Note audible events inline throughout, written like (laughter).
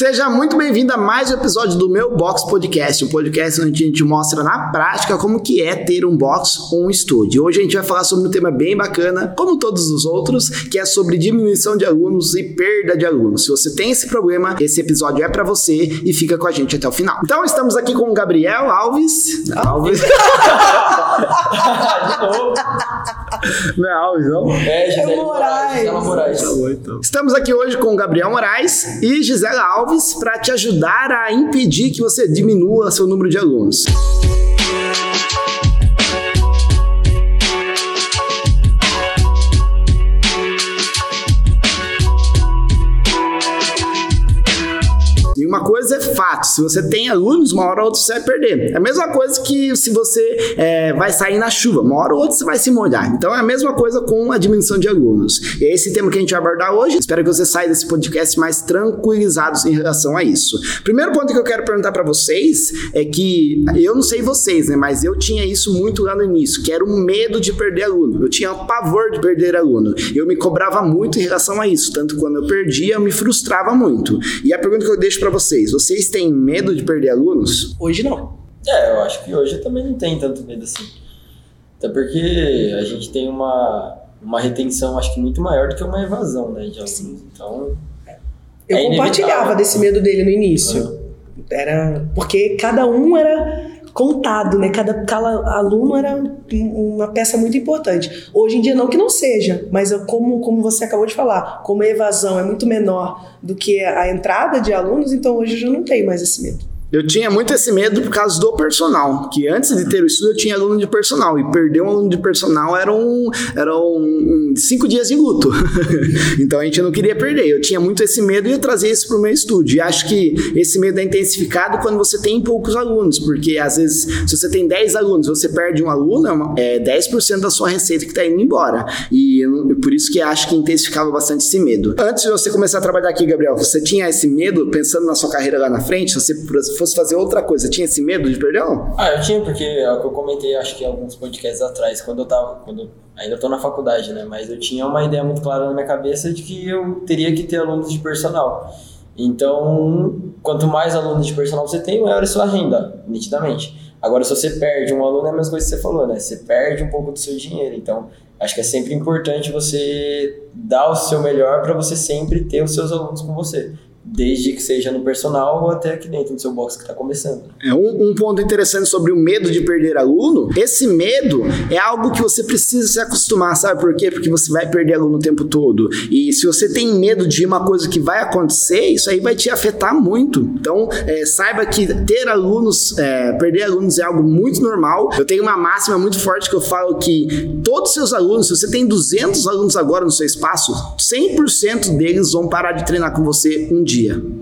Seja muito bem-vindo a mais um episódio do meu Box Podcast, um podcast onde a gente mostra na prática como que é ter um box ou um estúdio. Hoje a gente vai falar sobre um tema bem bacana, como todos os outros, que é sobre diminuição de alunos e perda de alunos. Se você tem esse problema, esse episódio é para você e fica com a gente até o final. Então estamos aqui com o Gabriel Alves. Alves. (laughs) não é Alves, não? É, Gisele É Moraes. Gisela Moraes. Tá bom, então. Estamos aqui hoje com Gabriel Moraes e Gisela Alves para te ajudar a impedir que você diminua seu número de alunos. E se você tem alunos, uma hora ou outra você vai perder. É a mesma coisa que se você é, vai sair na chuva, uma hora ou outra você vai se molhar. Então é a mesma coisa com a diminuição de alunos. E é esse tema que a gente vai abordar hoje. Espero que você saia desse podcast mais tranquilizados em relação a isso. Primeiro ponto que eu quero perguntar para vocês é que eu não sei vocês, né, mas eu tinha isso muito lá no início, que era o medo de perder aluno. Eu tinha o pavor de perder aluno. Eu me cobrava muito em relação a isso, tanto quando eu perdia, eu me frustrava muito. E a pergunta que eu deixo para vocês, vocês têm medo de perder alunos? Hoje não. É, eu acho que hoje eu também não tenho tanto medo assim. Até porque a gente tem uma, uma retenção, acho que muito maior do que uma evasão, né, de alunos. Então, Eu É compartilhava inevitável. desse medo dele no início. Uhum. Era porque cada um era contado, né? Cada, cada aluno era um- uma peça muito importante. Hoje em dia não que não seja, mas eu- como como você acabou de falar, como a evasão é muito menor do que a entrada de alunos, então hoje eu já não tenho mais esse medo. Eu tinha muito esse medo por causa do personal, que antes de ter o estudo eu tinha aluno de personal, e perder um aluno de personal era um, era um, um cinco dias de luto. (laughs) então a gente não queria perder. Eu tinha muito esse medo e eu trazia isso para o meu estúdio. E acho que esse medo é intensificado quando você tem poucos alunos, porque às vezes, se você tem 10 alunos você perde um aluno, é, uma, é 10% da sua receita que está indo embora. E eu não- por isso que acho que intensificava bastante esse medo. Antes de você começar a trabalhar aqui, Gabriel, você tinha esse medo, pensando na sua carreira lá na frente, você fosse fazer outra coisa, tinha esse medo de perder não? Ah, eu tinha, porque é o que eu comentei, acho que alguns podcasts atrás, quando eu tava. Quando, ainda tô na faculdade, né? Mas eu tinha uma ideia muito clara na minha cabeça de que eu teria que ter alunos de personal. Então, quanto mais alunos de personal você tem, maior é a sua renda, nitidamente. Agora, se você perde um aluno, é a mesma coisa que você falou, né? Você perde um pouco do seu dinheiro. Então, acho que é sempre importante você dar o seu melhor para você sempre ter os seus alunos com você. Desde que seja no personal ou até aqui dentro do seu box que está começando. É um, um ponto interessante sobre o medo de perder aluno. Esse medo é algo que você precisa se acostumar, sabe por quê? Porque você vai perder aluno o tempo todo. E se você tem medo de uma coisa que vai acontecer, isso aí vai te afetar muito. Então, é, saiba que ter alunos, é, perder alunos é algo muito normal. Eu tenho uma máxima muito forte que eu falo que todos os seus alunos, se você tem 200 alunos agora no seu espaço, 100% deles vão parar de treinar com você um dia.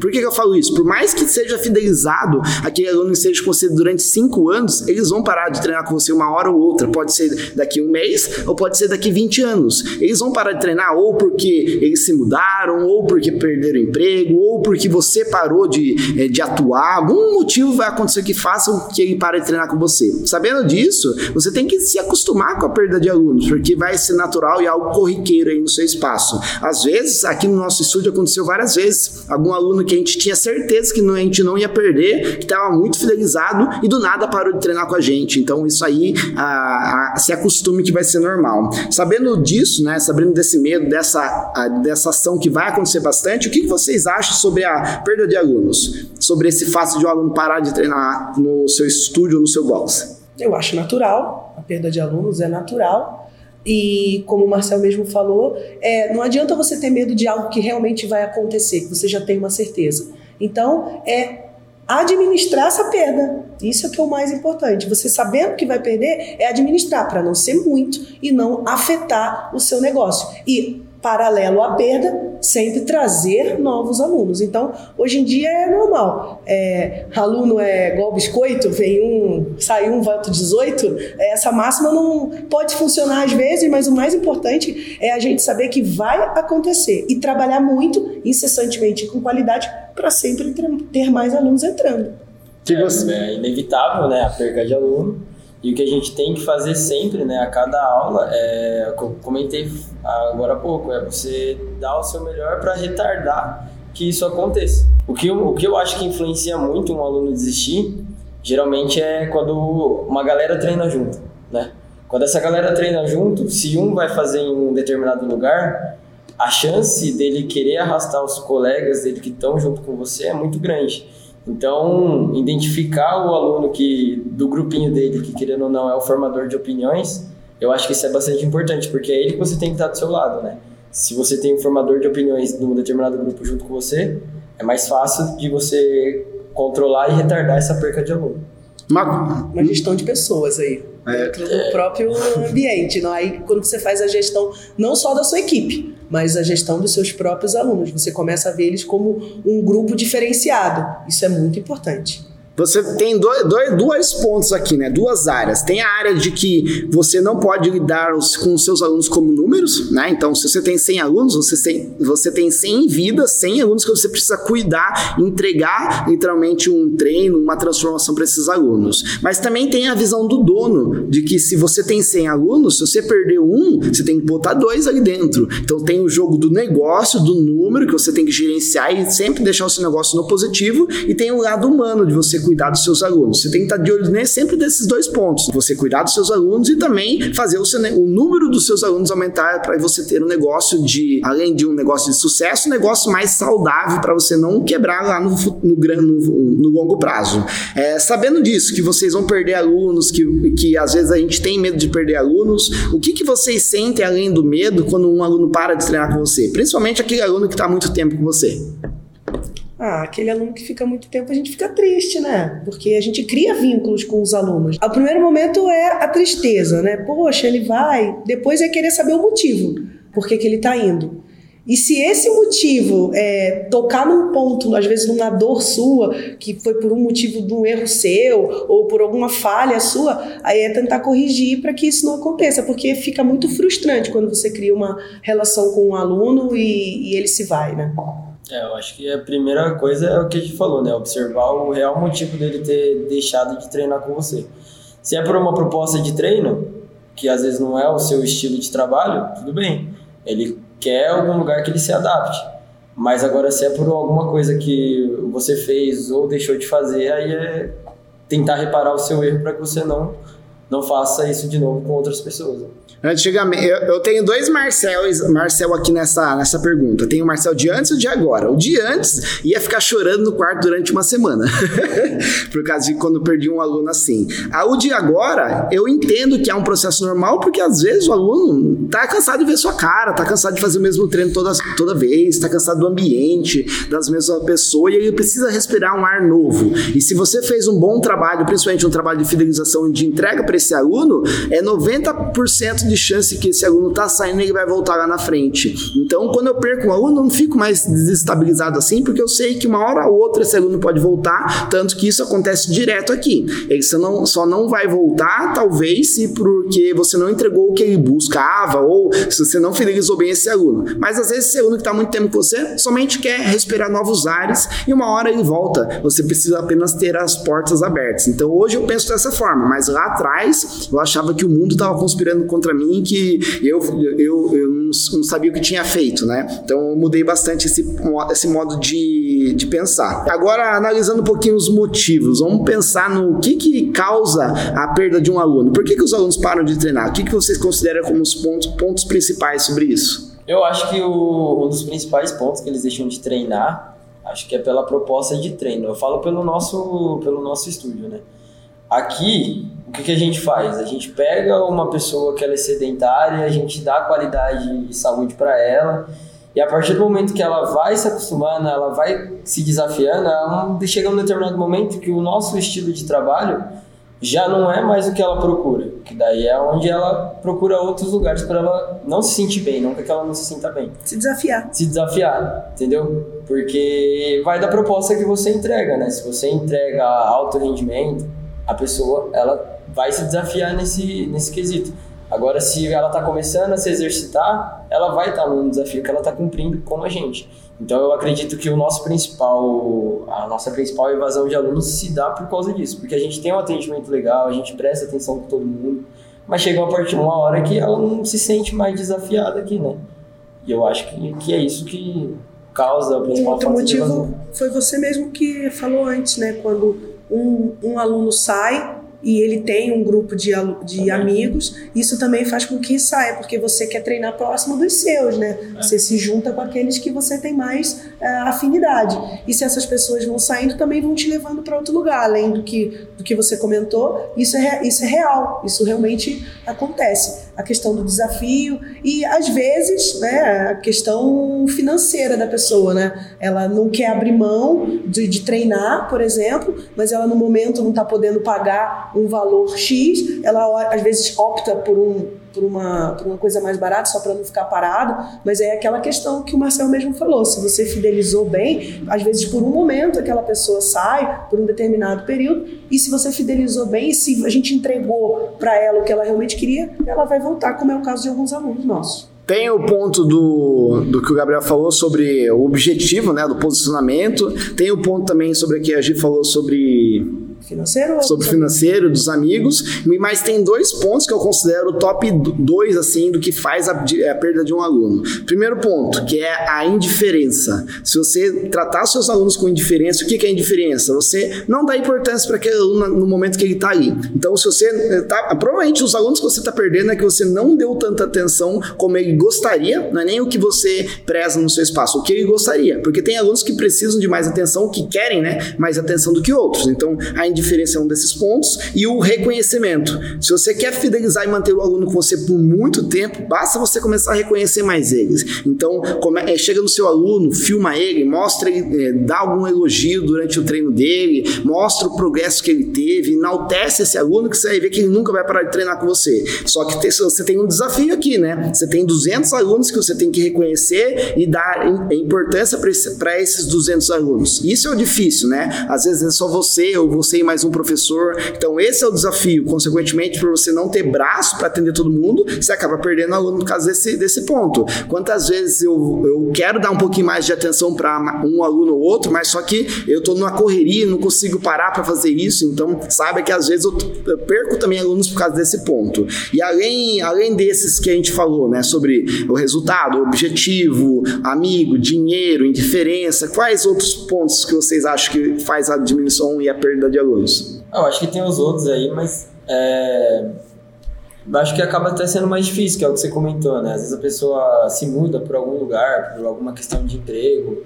Por que, que eu falo isso? Por mais que seja fidelizado, aquele aluno esteja com você durante 5 anos, eles vão parar de treinar com você uma hora ou outra. Pode ser daqui um mês ou pode ser daqui 20 anos. Eles vão parar de treinar ou porque eles se mudaram, ou porque perderam emprego, ou porque você parou de, eh, de atuar. Algum motivo vai acontecer que faça que ele pare de treinar com você. Sabendo disso, você tem que se acostumar com a perda de alunos, porque vai ser natural e algo corriqueiro aí no seu espaço. Às vezes, aqui no nosso estúdio aconteceu várias vezes. Algum aluno que a gente tinha certeza que não- a gente não ia perder, que estava muito fidelizado e do nada parou de treinar com a gente. Então, isso aí, ah, ah, se acostume que vai ser normal. Sabendo disso, né, sabendo desse medo, dessa, ah, dessa ação que vai acontecer bastante, o que, que vocês acham sobre a perda de alunos? Sobre esse fato de um aluno parar de treinar no seu estúdio, no seu box? Eu acho natural, a perda de alunos é natural. E como o Marcel mesmo falou, é, não adianta você ter medo de algo que realmente vai acontecer, que você já tem uma certeza. Então, é administrar essa perda. Isso é que é o mais importante. Você sabendo que vai perder, é administrar para não ser muito e não afetar o seu negócio. E paralelo à perda, sempre trazer novos alunos. Então, hoje em dia é normal. É, aluno é igual biscoito, vem um, sai um, volta 18. Essa máxima não pode funcionar às vezes, mas o mais importante é a gente saber que vai acontecer e trabalhar muito, incessantemente, com qualidade, para sempre ter mais alunos entrando. Que é, você- é inevitável, né, a perca de aluno. E o que a gente tem que fazer sempre, né, a cada aula, é, comentei agora há pouco, é você dar o seu melhor para retardar que isso aconteça. O que, eu, o que eu acho que influencia muito um aluno desistir, geralmente é quando uma galera treina junto, né? Quando essa galera treina junto, se um vai fazer em um determinado lugar, a chance dele querer arrastar os colegas dele que estão junto com você é muito grande. Então, identificar o aluno que do grupinho dele, que querendo ou não é o formador de opiniões, eu acho que isso é bastante importante, porque é ele que você tem que estar do seu lado, né? Se você tem um formador de opiniões de um determinado grupo junto com você, é mais fácil de você controlar e retardar essa perca de aluno. Uma, uma gestão de pessoas aí, é. dentro do próprio ambiente. Não? Aí, quando você faz a gestão não só da sua equipe, mas a gestão dos seus próprios alunos, você começa a ver eles como um grupo diferenciado. Isso é muito importante. Você tem dois, dois, dois pontos aqui, né? Duas áreas. Tem a área de que você não pode lidar os, com os seus alunos como números, né? Então, se você tem 100 alunos, você tem, você tem 100 vidas, 100 alunos que você precisa cuidar, entregar literalmente um treino, uma transformação para esses alunos. Mas também tem a visão do dono, de que se você tem 100 alunos, se você perder um, você tem que botar dois ali dentro. Então, tem o jogo do negócio, do número, que você tem que gerenciar e sempre deixar o seu negócio no positivo, e tem o lado humano de você cuidar dos seus alunos. Você tem que estar de olho sempre desses dois pontos. Você cuidar dos seus alunos e também fazer o, seu, o número dos seus alunos aumentar para você ter um negócio de, além de um negócio de sucesso, um negócio mais saudável para você não quebrar lá no, no, no, no longo prazo. É, sabendo disso, que vocês vão perder alunos, que, que às vezes a gente tem medo de perder alunos, o que, que vocês sentem além do medo quando um aluno para de treinar com você? Principalmente aquele aluno que está há muito tempo com você. Ah, aquele aluno que fica muito tempo, a gente fica triste, né? Porque a gente cria vínculos com os alunos. O primeiro momento é a tristeza, né? Poxa, ele vai. Depois é querer saber o motivo. Por que, que ele tá indo. E se esse motivo é tocar num ponto, às vezes numa dor sua, que foi por um motivo de um erro seu ou por alguma falha sua, aí é tentar corrigir para que isso não aconteça, porque fica muito frustrante quando você cria uma relação com um aluno e, e ele se vai, né? É, eu acho que a primeira coisa é o que a gente falou, né? Observar o real motivo dele ter deixado de treinar com você. Se é por uma proposta de treino, que às vezes não é o seu estilo de trabalho, tudo bem. Ele quer algum lugar que ele se adapte. Mas agora, se é por alguma coisa que você fez ou deixou de fazer, aí é tentar reparar o seu erro para que você não, não faça isso de novo com outras pessoas. Antigamente, eu, eu, tenho dois Marcel, Marcel aqui nessa, nessa pergunta. Tem o Marcel de antes e o de agora. O de antes ia ficar chorando no quarto durante uma semana. (laughs) Por causa de quando perdi um aluno assim. A, o de agora, eu entendo que é um processo normal, porque às vezes o aluno tá cansado de ver sua cara, tá cansado de fazer o mesmo treino toda, toda vez, tá cansado do ambiente, das mesmas pessoas, e ele precisa respirar um ar novo. E se você fez um bom trabalho, principalmente um trabalho de fidelização e de entrega para esse aluno, é 90% de chance que esse aluno tá saindo e ele vai voltar lá na frente. Então, quando eu perco um aluno, eu não fico mais desestabilizado assim, porque eu sei que uma hora ou outra esse aluno pode voltar, tanto que isso acontece direto aqui. Ele só não, só não vai voltar, talvez, se porque você não entregou o que ele buscava, ou se você não fidelizou bem esse aluno. Mas às vezes esse aluno que está muito tempo com você somente quer respirar novos ares e uma hora ele volta. Você precisa apenas ter as portas abertas. Então hoje eu penso dessa forma, mas lá atrás eu achava que o mundo estava conspirando contra mim que eu, eu, eu não, sabia o que tinha feito, né? Então eu mudei bastante esse, esse modo de, de pensar. Agora, analisando um pouquinho os motivos, vamos pensar no que, que causa a perda de um aluno. Por que, que os alunos param de treinar? O que, que vocês consideram como os pontos, pontos principais sobre isso? Eu acho que o, um dos principais pontos que eles deixam de treinar, acho que é pela proposta de treino. Eu falo pelo nosso, pelo nosso estúdio, né? Aqui, o que, que, a gente faz? A gente pega uma pessoa que ela é sedentária, a gente dá qualidade de saúde para ela, e a partir do momento que ela vai se acostumando, ela vai se desafiando, ela chega um determinado momento que o nosso estilo de trabalho já não é mais o que ela procura, que daí é onde ela procura outros lugares para ela não se sentir bem, não que ela não se sinta bem. Se desafiar. Se desafiar, entendeu? Porque vai da proposta que você entrega, né? Se você entrega alto rendimento, a pessoa ela vai se desafiar nesse, nesse quesito. Agora, se ela está começando a se exercitar, ela vai estar tá num desafio que ela está cumprindo com a gente. Então, eu acredito que o nosso principal, a nossa principal evasão de alunos se dá por causa disso, porque a gente tem um atendimento legal, a gente presta atenção com todo mundo, mas chega uma parte uma hora que ela não se sente mais desafiada aqui, né? E eu acho que, que é isso que causa, o principal outro motivo foi você mesmo que falou antes, né? Quando um, um aluno sai e ele tem um grupo de, de amigos, isso também faz com que saia, porque você quer treinar próximo dos seus, né? Você se junta com aqueles que você tem mais eh, afinidade. E se essas pessoas vão saindo, também vão te levando para outro lugar, além do que, do que você comentou, isso é, isso é real, isso realmente acontece. A questão do desafio e, às vezes, né, a questão financeira da pessoa, né? Ela não quer abrir mão de, de treinar, por exemplo, mas ela no momento não está podendo pagar um valor X, ela às vezes opta por, um, por, uma, por uma coisa mais barata só para não ficar parado, mas é aquela questão que o Marcel mesmo falou, se você fidelizou bem, às vezes por um momento aquela pessoa sai, por um determinado período, e se você fidelizou bem, se a gente entregou para ela o que ela realmente queria, ela vai voltar, como é o caso de alguns alunos nossos. Tem o ponto do, do que o Gabriel falou sobre o objetivo, né, do posicionamento. Tem o ponto também sobre o que a Gi falou sobre Financeiro sobre o financeiro dos amigos, mas tem dois pontos que eu considero top 2 assim do que faz a, a perda de um aluno. Primeiro ponto, que é a indiferença. Se você tratar seus alunos com indiferença, o que que é indiferença? Você não dá importância para aquele aluno no momento que ele está ali. Então, se você eh, tá, provavelmente os alunos que você está perdendo é que você não deu tanta atenção como ele gostaria, não é nem o que você preza no seu espaço, o que ele gostaria, porque tem alunos que precisam de mais atenção, que querem, né, mais atenção do que outros. Então, a indiferença é um desses pontos e o reconhecimento. Se você quer fidelizar e manter o aluno com você por muito tempo, basta você começar a reconhecer mais eles. Então, é, chega no seu aluno, filma ele, mostra ele, é, dá algum elogio durante o treino dele, mostra o progresso que ele teve, enaltece esse aluno que você vai ver que ele nunca vai parar de treinar com você. Só que tem- você tem um desafio aqui, né? Você tem 200 alunos que você tem que reconhecer e dar im- importância para esses 200 alunos. Isso é o difícil, né? Às vezes é só você ou você e mais um professor. Então, esse é o desafio. Consequentemente, por você não ter braço para atender todo mundo, você acaba perdendo aluno por causa desse, desse ponto. Quantas vezes eu, eu quero dar um pouquinho mais de atenção para um aluno ou outro, mas só que eu estou numa correria, não consigo parar para fazer isso. Então, sabe que às vezes eu, eu perco também alunos por causa desse ponto. E além, além desses que a gente falou, né, sobre o resultado, o objetivo, amigo, dinheiro, indiferença, quais outros pontos que vocês acham que faz a diminuição e a perda de alunos? Ah, Eu acho que tem os outros aí, mas é, eu acho que acaba até sendo mais difícil, que é o que você comentou, né? Às vezes a pessoa se muda por algum lugar, por alguma questão de emprego,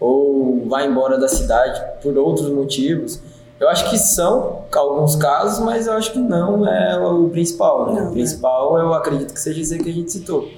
ou vai embora da cidade por outros motivos. Eu acho que são alguns casos, mas eu acho que não é o principal, né? Não, o né? principal eu acredito que seja isso que a gente citou.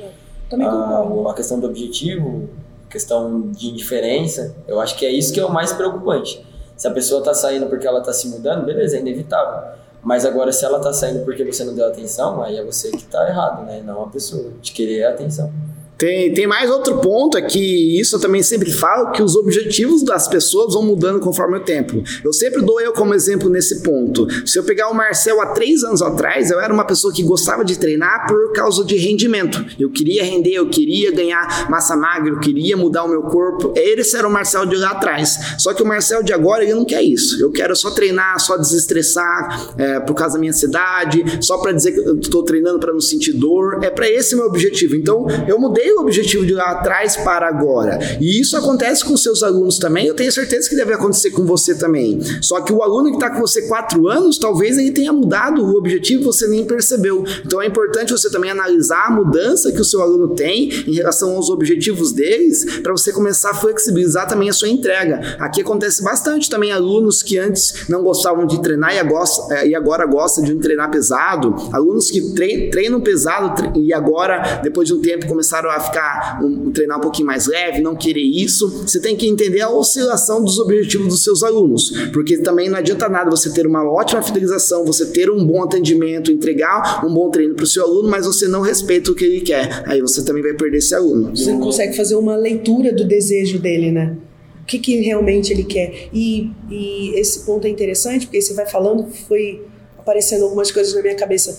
Também concordo. a, a questão do objetivo, questão de indiferença, eu acho que é isso que é o mais preocupante. Se a pessoa está saindo porque ela está se mudando, beleza, é inevitável. Mas agora, se ela está saindo porque você não deu atenção, aí é você que está errado, né? Não a pessoa, de querer a atenção. Tem, tem mais outro ponto, é que isso eu também sempre falo, que os objetivos das pessoas vão mudando conforme o tempo. Eu sempre dou eu como exemplo nesse ponto. Se eu pegar o Marcel há três anos atrás, eu era uma pessoa que gostava de treinar por causa de rendimento. Eu queria render, eu queria ganhar massa magra, eu queria mudar o meu corpo. Esse era o Marcel de lá atrás. Só que o Marcel de agora, ele não quer isso. Eu quero só treinar, só desestressar é, por causa da minha ansiedade, só para dizer que eu estou treinando para não sentir dor. É para esse meu objetivo. Então, eu mudei o objetivo de lá atrás para agora. E isso acontece com seus alunos também. Eu tenho certeza que deve acontecer com você também. Só que o aluno que está com você quatro anos, talvez ele tenha mudado o objetivo você nem percebeu. Então é importante você também analisar a mudança que o seu aluno tem em relação aos objetivos deles, para você começar a flexibilizar também a sua entrega. Aqui acontece bastante também alunos que antes não gostavam de treinar e agora, e agora gostam de treinar pesado, alunos que tre- treinam pesado e agora, depois de um tempo, começaram a ficar um, treinar um pouquinho mais leve, não querer isso. Você tem que entender a oscilação dos objetivos dos seus alunos, porque também não adianta nada você ter uma ótima fidelização, você ter um bom atendimento, entregar um bom treino para o seu aluno, mas você não respeita o que ele quer. Aí você também vai perder esse aluno. Você consegue fazer uma leitura do desejo dele, né? O que, que realmente ele quer. E, e esse ponto é interessante, porque você vai falando, foi aparecendo algumas coisas na minha cabeça.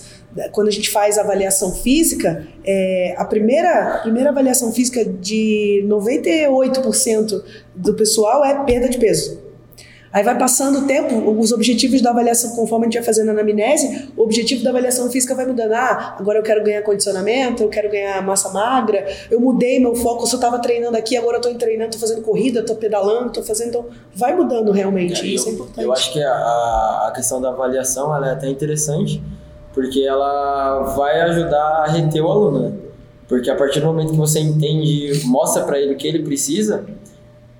Quando a gente faz avaliação física, é, a, primeira, a primeira avaliação física de 98% do pessoal é perda de peso. Aí vai passando o tempo, os objetivos da avaliação, conforme a gente vai fazendo a anamnese, o objetivo da avaliação física vai mudando. Ah, agora eu quero ganhar condicionamento, eu quero ganhar massa magra, eu mudei meu foco, eu só estava treinando aqui, agora eu estou treinando, estou fazendo corrida, estou pedalando, estou fazendo. Então, vai mudando realmente, é, isso eu, é importante. Eu acho que a, a questão da avaliação ela é até interessante, porque ela vai ajudar a reter o aluno, né? Porque a partir do momento que você entende, mostra para ele o que ele precisa,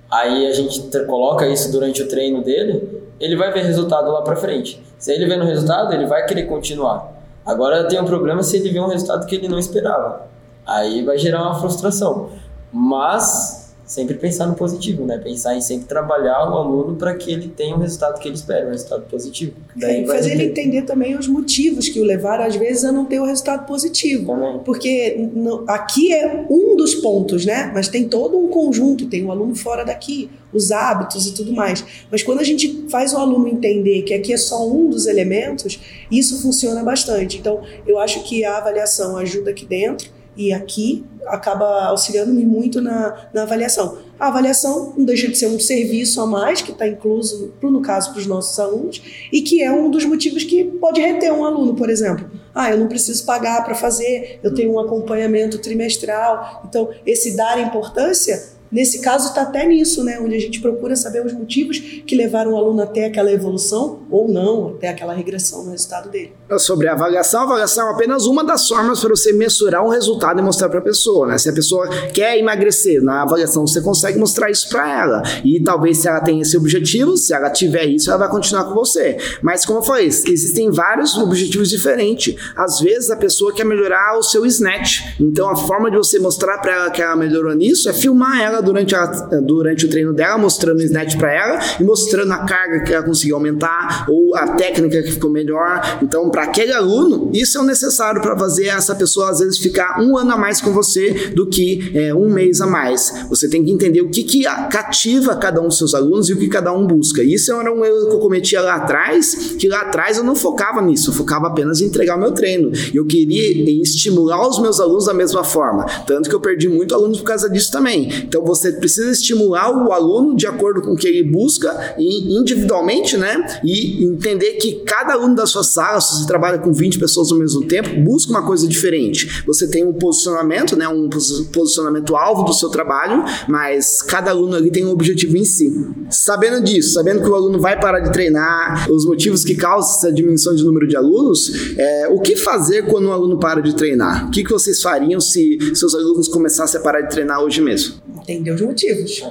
aí a gente coloca isso durante o treino dele, ele vai ver resultado lá para frente. Se ele vê no resultado, ele vai querer continuar. Agora tem um problema se ele vê um resultado que ele não esperava. Aí vai gerar uma frustração. Mas sempre pensar no positivo, né? Pensar em sempre trabalhar o aluno para que ele tenha o resultado que ele espera, um resultado positivo. Daí é, fazer ele entender também os motivos que o levaram, às vezes, a não ter o resultado positivo. Também. Porque no, aqui é um dos pontos, né? Mas tem todo um conjunto, tem o um aluno fora daqui, os hábitos e tudo mais. Mas quando a gente faz o aluno entender que aqui é só um dos elementos, isso funciona bastante. Então, eu acho que a avaliação ajuda aqui dentro e aqui acaba auxiliando-me muito na, na avaliação. A avaliação não deixa de ser um serviço a mais que está incluso, no caso, para os nossos alunos, e que é um dos motivos que pode reter um aluno, por exemplo. Ah, eu não preciso pagar para fazer, eu tenho um acompanhamento trimestral. Então, esse dar importância Nesse caso, está até nisso, né? onde a gente procura saber os motivos que levaram o aluno até aquela evolução ou não, até aquela regressão no resultado dele. Sobre a avaliação, a avaliação é apenas uma das formas para você mensurar um resultado e mostrar para a pessoa. Né? Se a pessoa quer emagrecer, na avaliação você consegue mostrar isso para ela. E talvez se ela tenha esse objetivo, se ela tiver isso, ela vai continuar com você. Mas como eu falei, existem vários objetivos diferentes. Às vezes a pessoa quer melhorar o seu snatch. Então a forma de você mostrar para ela que ela melhorou nisso é filmar ela ela durante, a, durante o treino dela, mostrando o snatch para ela e mostrando a carga que ela conseguiu aumentar ou a técnica que ficou melhor. Então, para aquele aluno, isso é o necessário para fazer essa pessoa às vezes ficar um ano a mais com você do que é, um mês a mais. Você tem que entender o que, que cativa cada um dos seus alunos e o que cada um busca. Isso era um erro que eu cometia lá atrás, que lá atrás eu não focava nisso, eu focava apenas em entregar o meu treino. Eu queria estimular os meus alunos da mesma forma, tanto que eu perdi muito alunos por causa disso também. Então, você precisa estimular o aluno de acordo com o que ele busca individualmente, né? E entender que cada aluno da sua sala, se você trabalha com 20 pessoas ao mesmo tempo, busca uma coisa diferente. Você tem um posicionamento, né? Um posicionamento alvo do seu trabalho, mas cada aluno ali tem um objetivo em si. Sabendo disso, sabendo que o aluno vai parar de treinar, os motivos que causam essa diminuição de número de alunos, é, o que fazer quando um aluno para de treinar? O que, que vocês fariam se seus alunos começassem a parar de treinar hoje mesmo? Entender os motivos.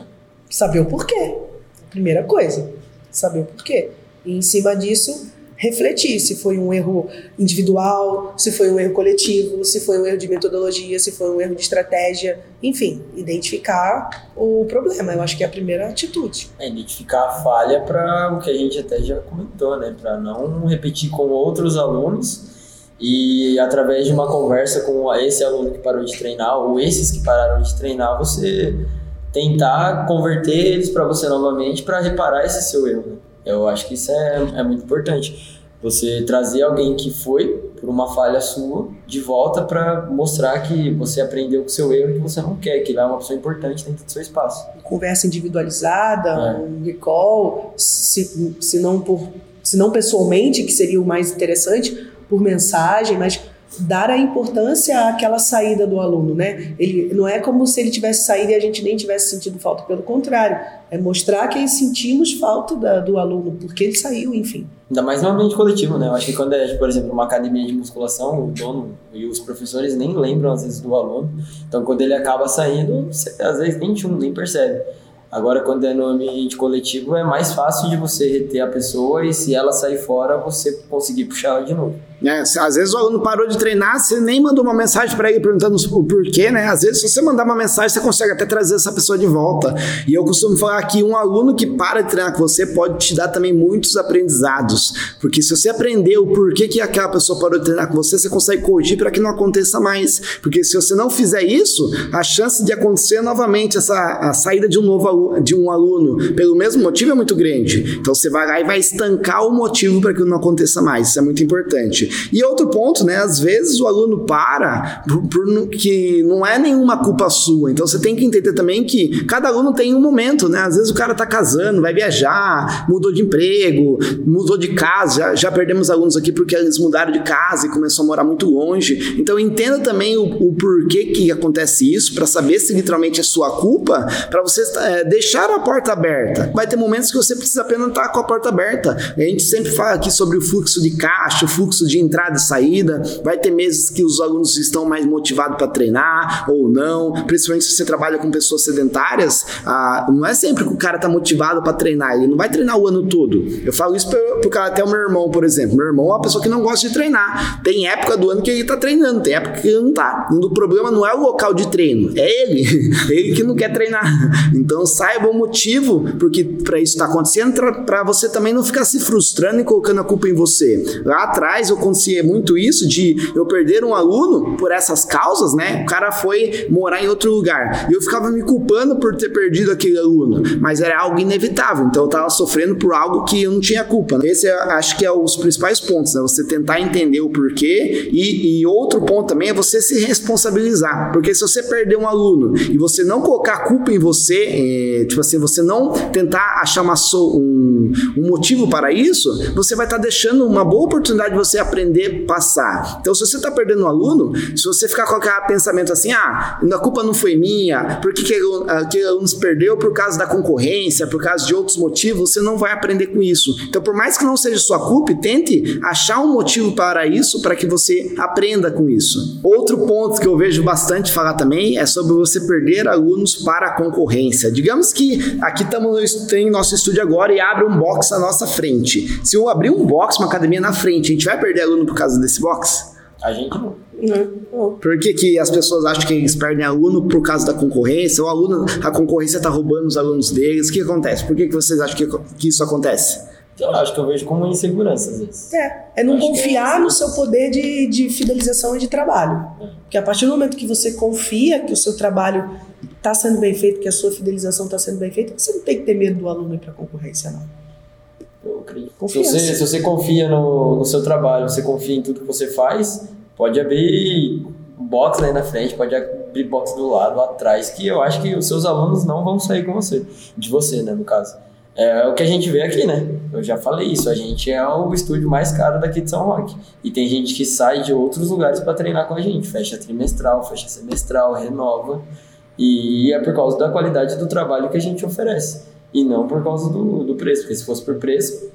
Saber o porquê. Primeira coisa. Saber o porquê. E em cima disso, refletir se foi um erro individual, se foi um erro coletivo, se foi um erro de metodologia, se foi um erro de estratégia, enfim, identificar o problema. Eu acho que é a primeira atitude. É identificar a falha para o que a gente até já comentou, né, para não repetir com outros alunos e através de uma conversa com esse aluno que parou de treinar ou esses que pararam de treinar, você tentar converter eles para você novamente para reparar esse seu erro. Né? Eu acho que isso é, é muito importante. Você trazer alguém que foi por uma falha sua de volta para mostrar que você aprendeu com o seu erro e que você não quer, que ele é uma pessoa importante dentro do seu espaço. Conversa individualizada, é. um recall, se, se, não por, se não pessoalmente, que seria o mais interessante, por mensagem, mas dar a importância àquela saída do aluno, né? Ele não é como se ele tivesse saído e a gente nem tivesse sentido falta, pelo contrário, é mostrar que sentimos falta da, do aluno porque ele saiu, enfim. Ainda mais no ambiente coletivo, né? Eu acho que quando é, por exemplo, uma academia de musculação, o dono e os professores nem lembram às vezes do aluno. Então, quando ele acaba saindo, às vezes nem, nem percebe. Agora, quando é no ambiente coletivo, é mais fácil de você reter a pessoa e se ela sair fora, você conseguir puxar ela de novo. É, às vezes o aluno parou de treinar, você nem mandou uma mensagem para ele perguntando o porquê, né? Às vezes, se você mandar uma mensagem, você consegue até trazer essa pessoa de volta. E eu costumo falar que um aluno que para de treinar com você pode te dar também muitos aprendizados. Porque se você aprender o porquê que aquela pessoa parou de treinar com você, você consegue corrigir para que não aconteça mais. Porque se você não fizer isso, a chance de acontecer novamente essa a saída de um novo aluno de um aluno pelo mesmo motivo é muito grande. Então você vai lá e vai estancar o motivo para que não aconteça mais. Isso é muito importante. E outro ponto, né? Às vezes o aluno para por, por que não é nenhuma culpa sua. Então você tem que entender também que cada aluno tem um momento, né? Às vezes o cara tá casando, vai viajar, mudou de emprego, mudou de casa. Já, já perdemos alunos aqui porque eles mudaram de casa e começou a morar muito longe. Então entenda também o, o porquê que acontece isso, para saber se literalmente é sua culpa, para você é, deixar a porta aberta. Vai ter momentos que você precisa apenas estar com a porta aberta. A gente sempre fala aqui sobre o fluxo de caixa, o fluxo de entrada e saída. Vai ter meses que os alunos estão mais motivados para treinar ou não, principalmente se você trabalha com pessoas sedentárias. Ah, não é sempre que o cara tá motivado para treinar, ele não vai treinar o ano todo. Eu falo isso por cara até o meu irmão, por exemplo. Meu irmão é uma pessoa que não gosta de treinar. Tem época do ano que ele tá treinando, tem época que ele não tá. O problema não é o local de treino, é ele. (laughs) ele que não quer treinar. Então saiba o motivo porque para isso está acontecendo, para você também não ficar se frustrando e colocando a culpa em você. Lá atrás eu acontecia muito isso de eu perder um aluno por essas causas, né? O cara foi morar em outro lugar e eu ficava me culpando por ter perdido aquele aluno, mas era algo inevitável. Então eu estava sofrendo por algo que eu não tinha culpa. Né? Esse acho que é os principais pontos, né? Você tentar entender o porquê e, e outro ponto também é você se responsabilizar, porque se você perder um aluno e você não colocar culpa em você, é, tipo assim, você não tentar achar uma um, um, motivo para isso, você vai estar tá deixando uma boa oportunidade de você aprender a passar. Então, se você está perdendo um aluno, se você ficar com aquele pensamento assim, ah, a culpa não foi minha, por que aquele aluno se perdeu por causa da concorrência, por causa de outros motivos, você não vai aprender com isso. Então, por mais que não seja sua culpa, tente achar um motivo para isso, para que você aprenda com isso. Outro ponto que eu vejo bastante falar também é sobre você perder alunos para a concorrência. Digamos que aqui estamos tem nosso estúdio agora e abre um box à nossa frente. Se eu abrir um box, uma academia na frente, a gente vai perder aluno por causa desse box? A gente não. Por que, que as pessoas acham que eles perdem aluno por causa da concorrência? O aluno, a concorrência está roubando os alunos deles. O que acontece? Por que, que vocês acham que, que isso acontece? Eu acho que eu vejo como insegurança às vezes. É, é não confiar é no seu poder de, de fidelização e de trabalho. É. Porque a partir do momento que você confia que o seu trabalho está sendo bem feito, que a sua fidelização está sendo bem feita, você não tem que ter medo do aluno ir para a concorrência, não. Se você, se você confia no, no seu trabalho, você confia em tudo que você faz, pode abrir box aí na frente, pode abrir box do lado, atrás, que eu acho que os seus alunos não vão sair com você. De você, né, no caso. É o que a gente vê aqui, né? Eu já falei isso, a gente é o estúdio mais caro daqui de São Roque. E tem gente que sai de outros lugares para treinar com a gente. Fecha trimestral, fecha semestral, renova. E é por causa da qualidade do trabalho que a gente oferece. E não por causa do, do preço. Porque se fosse por preço,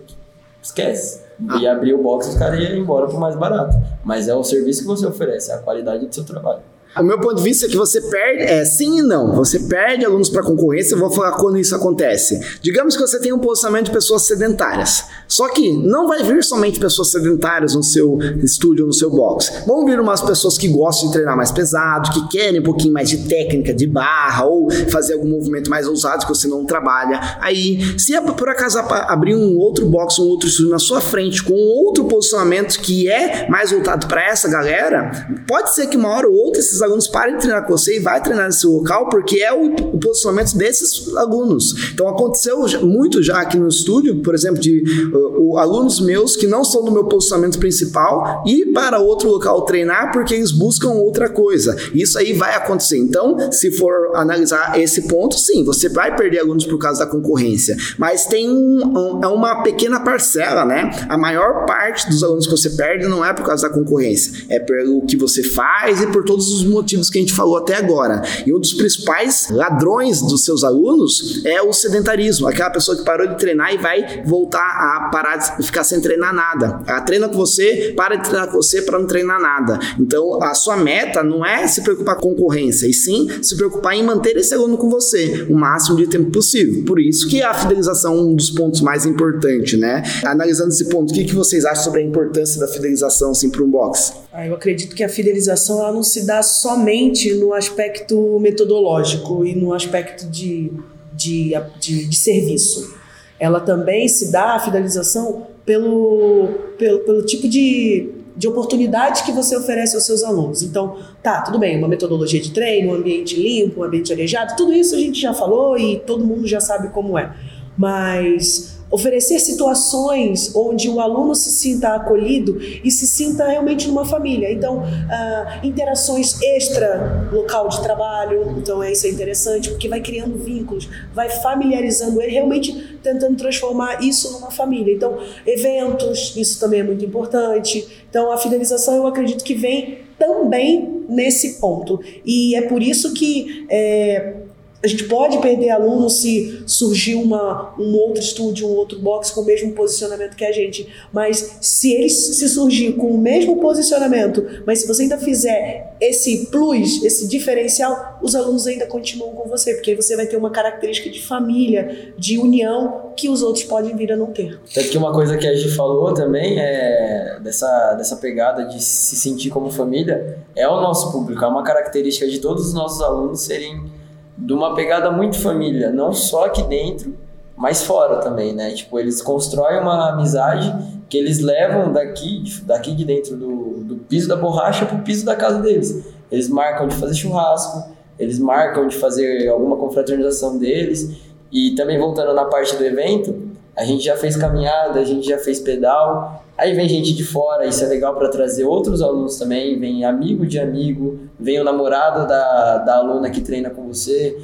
esquece. E abrir o box, os caras iam embora por mais barato. Mas é o serviço que você oferece, é a qualidade do seu trabalho. O meu ponto de vista é que você perde, é sim e não. Você perde alunos para concorrência, eu vou falar quando isso acontece. Digamos que você tem um posicionamento de pessoas sedentárias. Só que não vai vir somente pessoas sedentárias no seu estúdio, no seu box. Vão vir umas pessoas que gostam de treinar mais pesado, que querem um pouquinho mais de técnica de barra ou fazer algum movimento mais ousado que você não trabalha. Aí, se por acaso abrir um outro box, um outro estúdio na sua frente com outro posicionamento que é mais voltado para essa galera, pode ser que uma hora ou outra esses alunos parem de treinar com você e vai treinar nesse local porque é o, o posicionamento desses alunos. Então aconteceu muito já aqui no estúdio, por exemplo, de uh, alunos meus que não são do meu posicionamento principal ir para outro local treinar porque eles buscam outra coisa. Isso aí vai acontecer. Então, se for analisar esse ponto, sim, você vai perder alunos por causa da concorrência, mas tem um, um, é uma pequena parcela, né? A maior parte dos alunos que você perde não é por causa da concorrência, é pelo que você faz e por todos os motivos que a gente falou até agora. E um dos principais ladrões dos seus alunos é o sedentarismo, aquela pessoa que parou de treinar e vai voltar a parar de ficar sem treinar nada. Ela treina com você, para de treinar com você para não treinar nada. Então, a sua meta não é se preocupar com concorrência, e sim se preocupar em manter esse aluno com você o máximo de tempo possível. Por isso que a fidelização é um dos pontos mais importantes, né? Analisando esse ponto, o que, que vocês acham sobre a importância da fidelização assim, para um box? Ah, eu acredito que a fidelização ela não se dá somente no aspecto metodológico e no aspecto de, de, de, de serviço. Ela também se dá a fidelização pelo, pelo, pelo tipo de, de oportunidade que você oferece aos seus alunos. Então, tá, tudo bem, uma metodologia de treino, um ambiente limpo, um ambiente arejado, tudo isso a gente já falou e todo mundo já sabe como é. Mas oferecer situações onde o aluno se sinta acolhido e se sinta realmente numa família. Então, ah, interações extra local de trabalho, então é isso é interessante porque vai criando vínculos, vai familiarizando ele, realmente tentando transformar isso numa família. Então, eventos, isso também é muito importante. Então, a fidelização eu acredito que vem também nesse ponto e é por isso que é, a gente pode perder aluno se surgir uma, um outro estúdio, um outro box com o mesmo posicionamento que a gente. Mas se eles se surgir com o mesmo posicionamento, mas se você ainda fizer esse plus, esse diferencial, os alunos ainda continuam com você, porque você vai ter uma característica de família, de união, que os outros podem vir a não ter. Tanto que uma coisa que a gente falou também é dessa, dessa pegada de se sentir como família, é o nosso público, é uma característica de todos os nossos alunos serem de uma pegada muito família, não só aqui dentro, mas fora também, né? Tipo, eles constroem uma amizade que eles levam daqui, daqui de dentro do, do piso da borracha pro piso da casa deles. Eles marcam de fazer churrasco, eles marcam de fazer alguma confraternização deles. E também voltando na parte do evento, a gente já fez caminhada, a gente já fez pedal. Aí vem gente de fora, isso é legal para trazer outros alunos também. Vem amigo de amigo, vem o namorado da, da aluna que treina com você.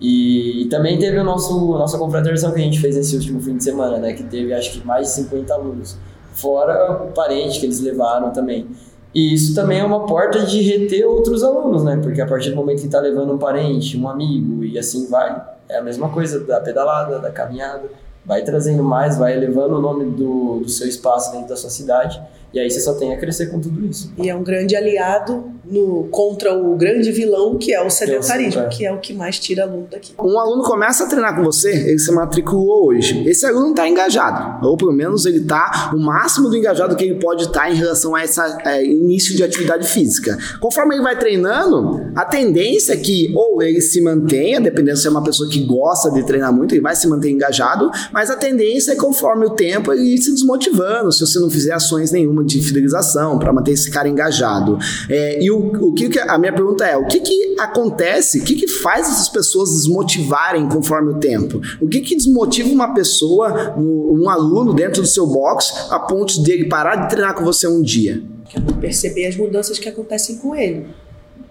E, e também teve o nosso nossa confraternização que a gente fez nesse último fim de semana, né? Que teve acho que mais de 50 alunos. Fora o parente que eles levaram também. E isso também é uma porta de reter outros alunos, né? Porque a partir do momento que está levando um parente, um amigo e assim vai, é a mesma coisa da pedalada, da caminhada vai trazendo mais, vai elevando o nome do, do seu espaço dentro da sua cidade e aí você só tem a crescer com tudo isso. E é um grande aliado no, contra o grande vilão, que é o sedentarismo, é. que é o que mais tira aluno daqui. Um aluno começa a treinar com você, ele se matriculou hoje. Esse aluno está engajado, ou pelo menos ele está o máximo do engajado que ele pode estar tá em relação a esse é, início de atividade física. Conforme ele vai treinando, a tendência é que ou ele se mantenha, dependendo se é uma pessoa que gosta de treinar muito, ele vai se manter engajado, mas a tendência é conforme o tempo ele ir se desmotivando, se você não fizer ações nenhuma de fidelização, para manter esse cara engajado. É, e o, o que, a minha pergunta é: o que, que acontece? O que, que faz essas pessoas desmotivarem conforme o tempo? O que, que desmotiva uma pessoa, um aluno dentro do seu box, a ponto de ele parar de treinar com você um dia? Perceber as mudanças que acontecem com ele.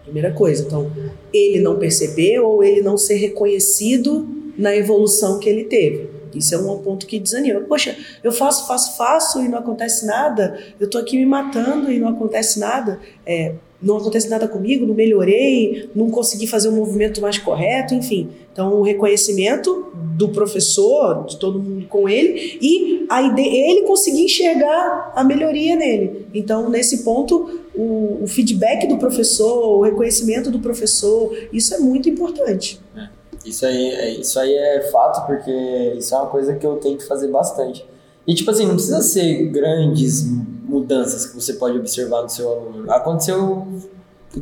Primeira coisa. Então, ele não perceber ou ele não ser reconhecido na evolução que ele teve. Isso é um ponto que desanima. Poxa, eu faço, faço, faço e não acontece nada. Eu tô aqui me matando e não acontece nada. É, não acontece nada comigo, não melhorei, não consegui fazer um movimento mais correto, enfim. Então, o reconhecimento do professor, de todo mundo com ele, e a ideia, ele conseguir enxergar a melhoria nele. Então, nesse ponto, o, o feedback do professor, o reconhecimento do professor, isso é muito importante. É. Isso aí, é, isso aí é fato, porque isso é uma coisa que eu tento fazer bastante. E, tipo assim, não precisa ser grandes mudanças que você pode observar no seu aluno. Aconteceu,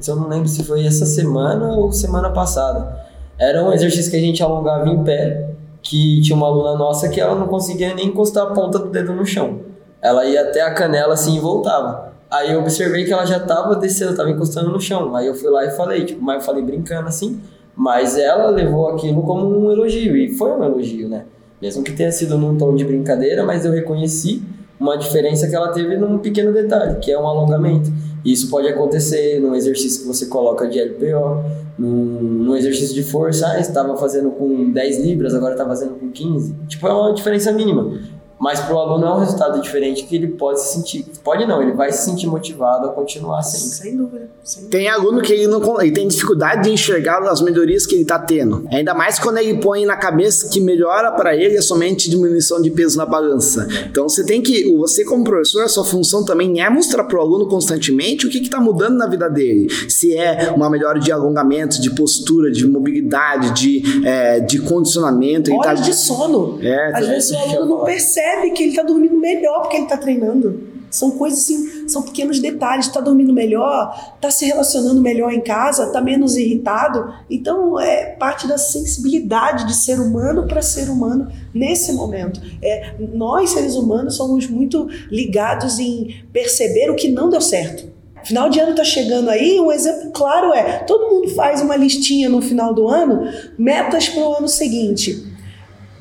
eu não lembro se foi essa semana ou semana passada. Era um exercício que a gente alongava em pé, que tinha uma aluna nossa que ela não conseguia nem encostar a ponta do dedo no chão. Ela ia até a canela assim e voltava. Aí eu observei que ela já estava descendo, estava encostando no chão. Aí eu fui lá e falei, tipo, mas eu falei brincando assim, mas ela levou aquilo como um elogio, e foi um elogio, né? Mesmo que tenha sido num tom de brincadeira, mas eu reconheci uma diferença que ela teve num pequeno detalhe, que é um alongamento. Isso pode acontecer num exercício que você coloca de LPO, num, num exercício de força, ah, estava fazendo com 10 libras, agora está fazendo com 15. Tipo, é uma diferença mínima. Mas para o aluno é um resultado diferente que ele pode se sentir. Pode não, ele vai se sentir motivado a continuar sempre. Sem dúvida. Sem tem aluno que ele, não, ele tem dificuldade de enxergar as melhorias que ele está tendo. Ainda mais quando ele põe na cabeça que melhora para ele é somente diminuição de peso na balança. Então você tem que, você como professor, a sua função também é mostrar para o aluno constantemente o que está mudando na vida dele. Se é uma melhora de alongamento, de postura, de mobilidade, de, é, de condicionamento. Horas tá... de sono. É, Às vezes o aluno não percebe percebe que ele está dormindo melhor porque ele está treinando. São coisas assim, são pequenos detalhes. Está dormindo melhor, está se relacionando melhor em casa, está menos irritado. Então, é parte da sensibilidade de ser humano para ser humano nesse momento. É, nós, seres humanos, somos muito ligados em perceber o que não deu certo. Final de ano está chegando aí, um exemplo claro é: todo mundo faz uma listinha no final do ano, metas para o ano seguinte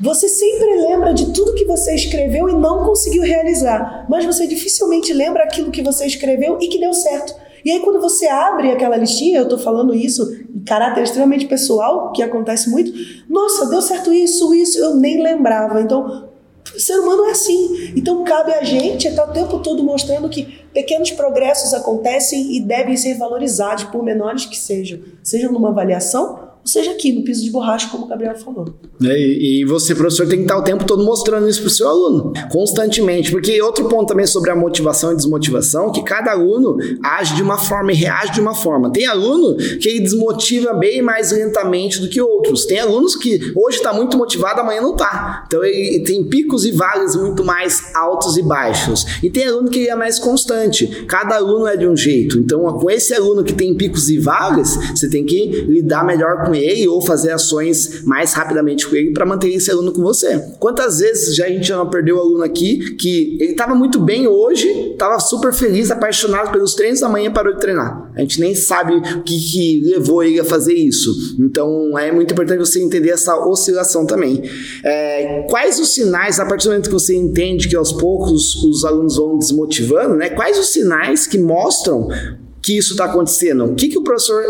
Você sempre lembra de tudo que você escreveu e não conseguiu realizar, mas você dificilmente lembra aquilo que você escreveu e que deu certo. E aí, quando você abre aquela listinha, eu tô falando isso em caráter extremamente pessoal, que acontece muito. Nossa, deu certo isso, isso, eu nem lembrava. Então, o ser humano é assim. Então, cabe a gente estar o tempo todo mostrando que pequenos progressos acontecem e devem ser valorizados, por menores que sejam. Sejam numa avaliação ou seja aqui no piso de borracha, como o Gabriel falou. É, e, você, professor, tem que estar o tempo todo mostrando isso para o seu aluno, constantemente. Porque outro ponto também sobre a motivação e desmotivação, que cada aluno age de uma forma e reage de uma forma. Tem aluno que desmotiva bem mais lentamente do que outros. Tem alunos que hoje está muito motivado, amanhã não está. Então ele tem picos e vales muito mais altos e baixos. E tem aluno que é mais constante. Cada aluno é de um jeito. Então, com esse aluno que tem picos e vales, você tem que lidar melhor com com ele ou fazer ações mais rapidamente com ele para manter esse aluno com você. Quantas vezes já a gente já não perdeu o aluno aqui que ele estava muito bem hoje, estava super feliz, apaixonado pelos treinos, amanhã parou de treinar. A gente nem sabe o que, que levou ele a fazer isso. Então é muito importante você entender essa oscilação também. É, quais os sinais, a partir do momento que você entende que aos poucos os alunos vão desmotivando, né? Quais os sinais que mostram que isso está acontecendo? O que, que o professor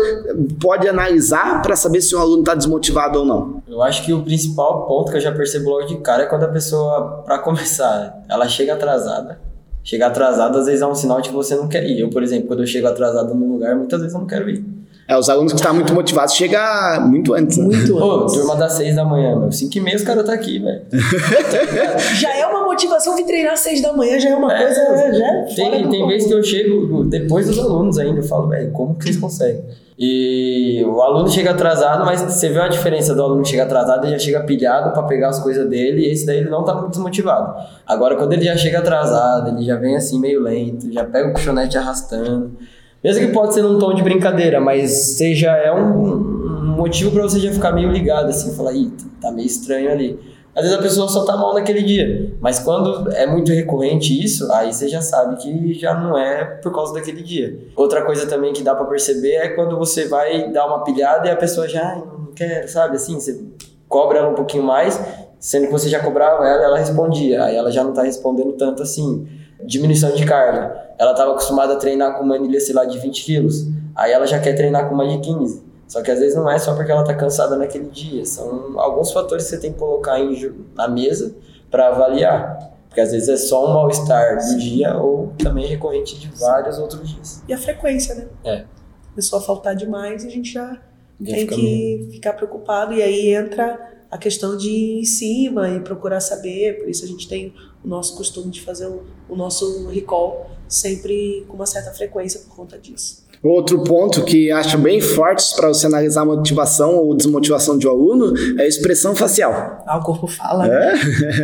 pode analisar para saber se o aluno está desmotivado ou não? Eu acho que o principal ponto que eu já percebo logo de cara é quando a pessoa, para começar, ela chega atrasada. Chegar atrasado às vezes é um sinal de que você não quer ir. Eu, por exemplo, quando eu chego atrasado num lugar, muitas vezes eu não quero ir. É, os alunos que estão muito motivados chegam muito antes. Né? Muito Pô, antes. turma das seis da manhã, meu. Cinco e meia os caras tá aqui, velho. (laughs) já é uma motivação de treinar às seis da manhã, já é uma é, coisa. Já é tem tem vezes que eu chego depois dos alunos ainda. Eu falo, velho, como que vocês conseguem? E o aluno chega atrasado, mas você vê a diferença do aluno que chega atrasado, ele já chega pilhado para pegar as coisas dele, e esse daí ele não tá muito desmotivado. Agora, quando ele já chega atrasado, ele já vem assim meio lento, já pega o puxonete arrastando. Mesmo que pode ser num tom de brincadeira, mas seja é um, um motivo para você já ficar meio ligado, assim, falar, ih, tá meio estranho ali. Às vezes a pessoa só tá mal naquele dia, mas quando é muito recorrente isso, aí você já sabe que já não é por causa daquele dia. Outra coisa também que dá para perceber é quando você vai dar uma pilhada e a pessoa já não quer, sabe? Assim, você cobra um pouquinho mais, sendo que você já cobrava ela, ela respondia, aí ela já não tá respondendo tanto assim. Diminuição de carga. Ela estava acostumada a treinar com uma anilha, sei lá, de 20 quilos. Aí ela já quer treinar com uma de 15. Só que às vezes não é só porque ela está cansada naquele dia. São alguns fatores que você tem que colocar em, na mesa para avaliar. Porque às vezes é só um mal-estar do dia ou também recorrente de vários outros dias. E a frequência, né? É. A pessoa faltar demais, a gente já, já tem que meio... ficar preocupado. E aí entra a questão de ir em cima e procurar saber. Por isso a gente tem o nosso costume de fazer o, o nosso recall sempre com uma certa frequência por conta disso. Outro ponto que acho bem forte para você analisar a motivação ou desmotivação de um aluno é a expressão facial. Ah, o corpo fala. É?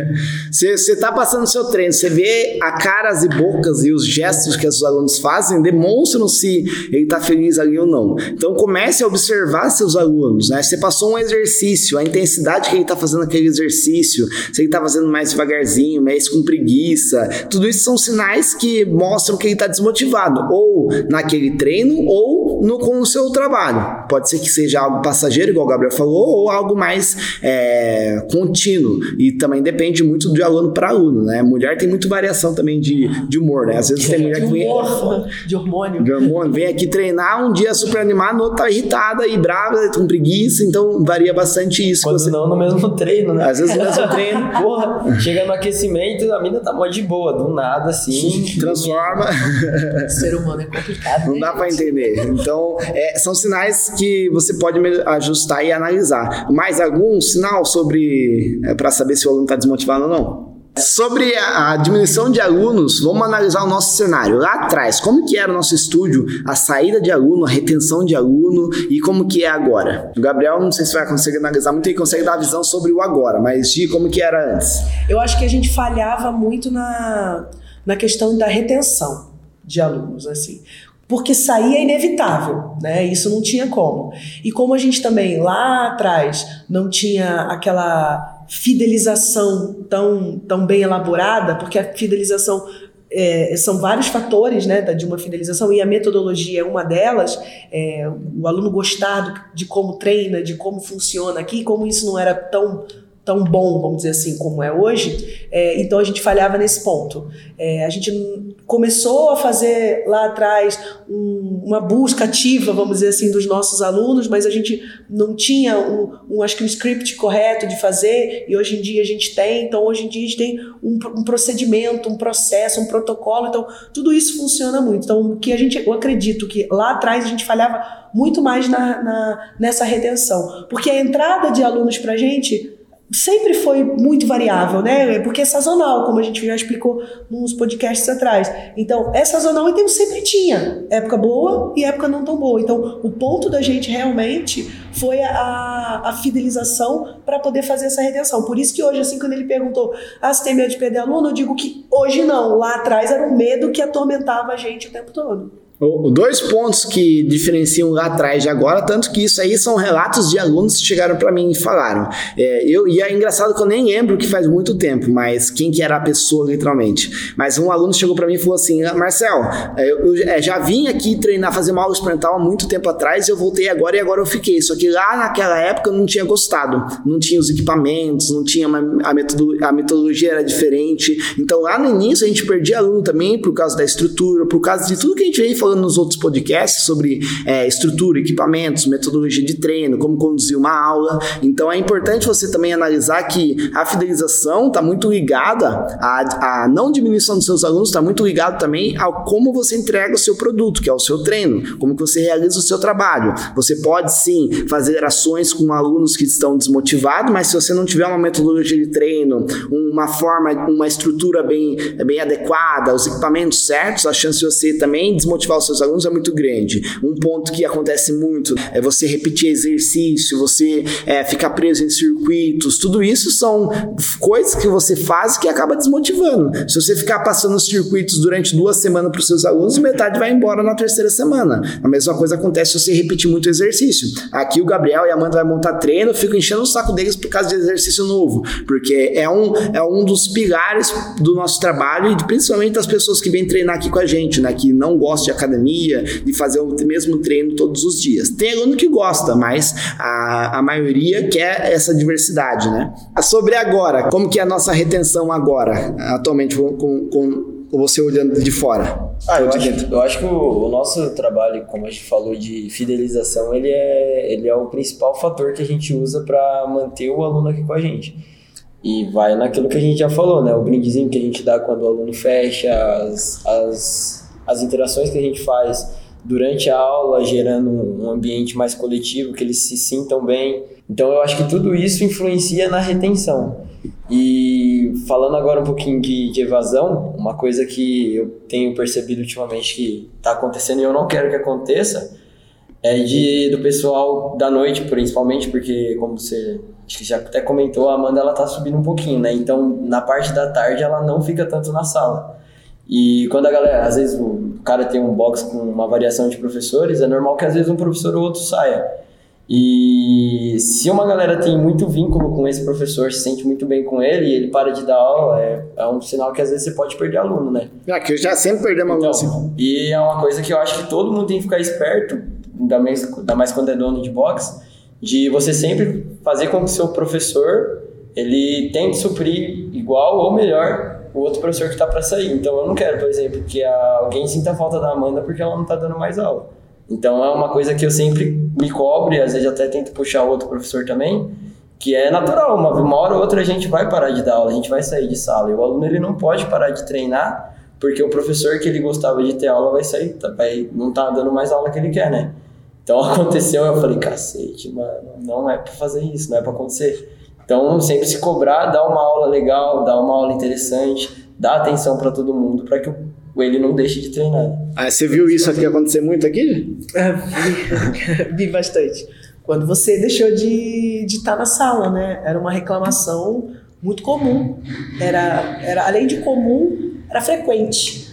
(laughs) você está passando seu treino, você vê a caras e bocas e os gestos que os alunos fazem demonstram se ele está feliz ali ou não. Então comece a observar seus alunos. Né? Você passou um exercício, a intensidade que ele está fazendo aquele exercício, se ele está fazendo mais devagarzinho, mais com preguiça, tudo isso são sinais que mostram que ele está desmotivado. Ou naquele treino treino ou no, com o seu trabalho. Pode ser que seja algo passageiro, igual o Gabriel falou, ou algo mais é, contínuo. E também depende muito de aluno para aluno, né? Mulher tem muita variação também de, de humor, né? Às vezes tem mulher que vem. De hormônio. De hormônio. Vem aqui treinar, um dia super animado, no outro tá irritada e brava, com preguiça, então varia bastante isso. Quando você... não, no mesmo (laughs) treino, né? Às vezes no mesmo treino. (laughs) Porra, chega no aquecimento, a mina tá mó de boa, do nada, assim. Transforma. O ser humano é complicado. Não dá pra entender. Então, é, são sinais que você pode ajustar e analisar. Mais algum sinal sobre é, para saber se o aluno está desmotivado ou não? Sobre a, diminuição de alunos, vamos analisar o nosso cenário. Lá atrás, como que era o nosso estúdio, a saída de aluno, a retenção de aluno e como que é agora? O Gabriel, não sei se vai conseguir analisar muito, ele consegue dar a visão sobre o agora, mas de como que era antes. Eu acho que a gente falhava muito na, na questão da retenção de alunos, assim porque sair é inevitável, né? Isso não tinha como. E como a gente também lá atrás não tinha aquela fidelização tão, tão bem elaborada, porque a fidelização é, são vários fatores né, de uma fidelização e a metodologia é uma delas. É, o aluno gostar de como treina, de como funciona aqui, como isso não era tão tão bom, vamos dizer assim, como é hoje, é, então a gente falhava nesse ponto. É, a gente começou a fazer lá atrás um, uma busca ativa, vamos dizer assim, dos nossos alunos, mas a gente não tinha um, um, acho que um script correto de fazer, e hoje em dia a gente tem, então hoje em dia a gente tem um, um procedimento, um processo, um protocolo, então tudo isso funciona muito. Então, o que a gente, eu acredito que lá atrás a gente falhava muito mais na, na nessa retenção, porque a entrada de alunos para a gente sempre foi muito variável, né? É porque é sazonal, como a gente já explicou nos podcasts atrás. Então, é sazonal então sempre tinha época boa e época não tão boa. Então, o ponto da gente realmente foi a, a fidelização para poder fazer essa retenção. Por isso que hoje, assim, quando ele perguntou, ah, você tem medo de perder aluno? Eu digo que hoje não. Lá atrás era um medo que atormentava a gente o tempo todo. Dois pontos que diferenciam lá atrás de agora, tanto que isso aí são relatos de alunos que chegaram para mim e falaram. É, eu, e é engraçado que eu nem lembro que faz muito tempo, mas quem que era a pessoa literalmente. Mas um aluno chegou para mim e falou assim: ah, Marcel, é, eu, eu é, já vim aqui treinar, fazer uma aula experimental há muito tempo atrás, eu voltei agora e agora eu fiquei. Só que lá naquela época eu não tinha gostado, não tinha os equipamentos, não tinha uma, a, metodo, a metodologia era diferente. Então lá no início a gente perdia aluno também por causa da estrutura, por causa de tudo que a gente veio falando falando nos outros podcasts sobre é, estrutura, equipamentos, metodologia de treino, como conduzir uma aula. Então é importante você também analisar que a fidelização está muito ligada à, à não diminuição dos seus alunos, está muito ligado também ao como você entrega o seu produto, que é o seu treino, como que você realiza o seu trabalho. Você pode sim fazer ações com alunos que estão desmotivados, mas se você não tiver uma metodologia de treino, uma forma, uma estrutura bem, bem adequada, os equipamentos certos, a chance de você também desmotivar os seus alunos é muito grande. Um ponto que acontece muito é você repetir exercício, você é, ficar preso em circuitos, tudo isso são coisas que você faz que acaba desmotivando. Se você ficar passando os circuitos durante duas semanas para os seus alunos, metade vai embora na terceira semana. A mesma coisa acontece se você repetir muito exercício. Aqui o Gabriel e a Amanda vai montar treino, eu fico enchendo o saco deles por causa de exercício novo, porque é um, é um dos pilares do nosso trabalho e principalmente das pessoas que vêm treinar aqui com a gente, né, que não gostam de academia academia, de fazer o mesmo treino todos os dias. Tem aluno que gosta, mas a, a maioria quer essa diversidade, né? Sobre agora, como que é a nossa retenção agora, atualmente, com, com, com você olhando de fora? Ah, eu, acho, eu acho que o, o, nosso trabalho, como a gente falou de fidelização, ele é, ele é o principal fator que a gente usa para manter o aluno aqui com a gente. E vai naquilo que a gente já falou, né? O brindezinho que a gente dá quando o aluno fecha, as, as as interações que a gente faz durante a aula, gerando um ambiente mais coletivo, que eles se sintam bem. Então eu acho que tudo isso influencia na retenção. E falando agora um pouquinho de, de evasão, uma coisa que eu tenho percebido ultimamente que está acontecendo e eu não quero que aconteça é de do pessoal da noite, principalmente, porque como você já até comentou, a Amanda ela tá subindo um pouquinho, né? Então na parte da tarde ela não fica tanto na sala. E quando a galera, às vezes o cara tem um box com uma variação de professores, é normal que às vezes um professor ou outro saia. E se uma galera tem muito vínculo com esse professor, se sente muito bem com ele e ele para de dar aula, é, é um sinal que às vezes você pode perder aluno, né? É, que eu já sempre perdemos então, aluno. E é uma coisa que eu acho que todo mundo tem que ficar esperto, ainda mais, ainda mais quando é dono de box, de você sempre fazer com que o seu professor ele tente suprir igual ou melhor o outro professor que está para sair. Então eu não quero, por exemplo, que alguém sinta falta da Amanda porque ela não está dando mais aula. Então é uma coisa que eu sempre me cobro e às vezes até tento puxar o outro professor também, que é natural. Uma, uma hora ou outra a gente vai parar de dar aula, a gente vai sair de sala. E o aluno ele não pode parar de treinar porque o professor que ele gostava de ter aula vai sair, tá, vai, não tá dando mais aula que ele quer, né? Então (laughs) aconteceu, eu falei, cacete, mano, não é para fazer isso, não é para acontecer. Então, sempre se cobrar, dar uma aula legal, dar uma aula interessante, dar atenção para todo mundo, para que ele não deixe de treinar. Ah, você viu isso aqui acontecer muito aqui? É, vi, (laughs) vi bastante. Quando você deixou de estar de tá na sala, né? Era uma reclamação muito comum. Era, era além de comum, era frequente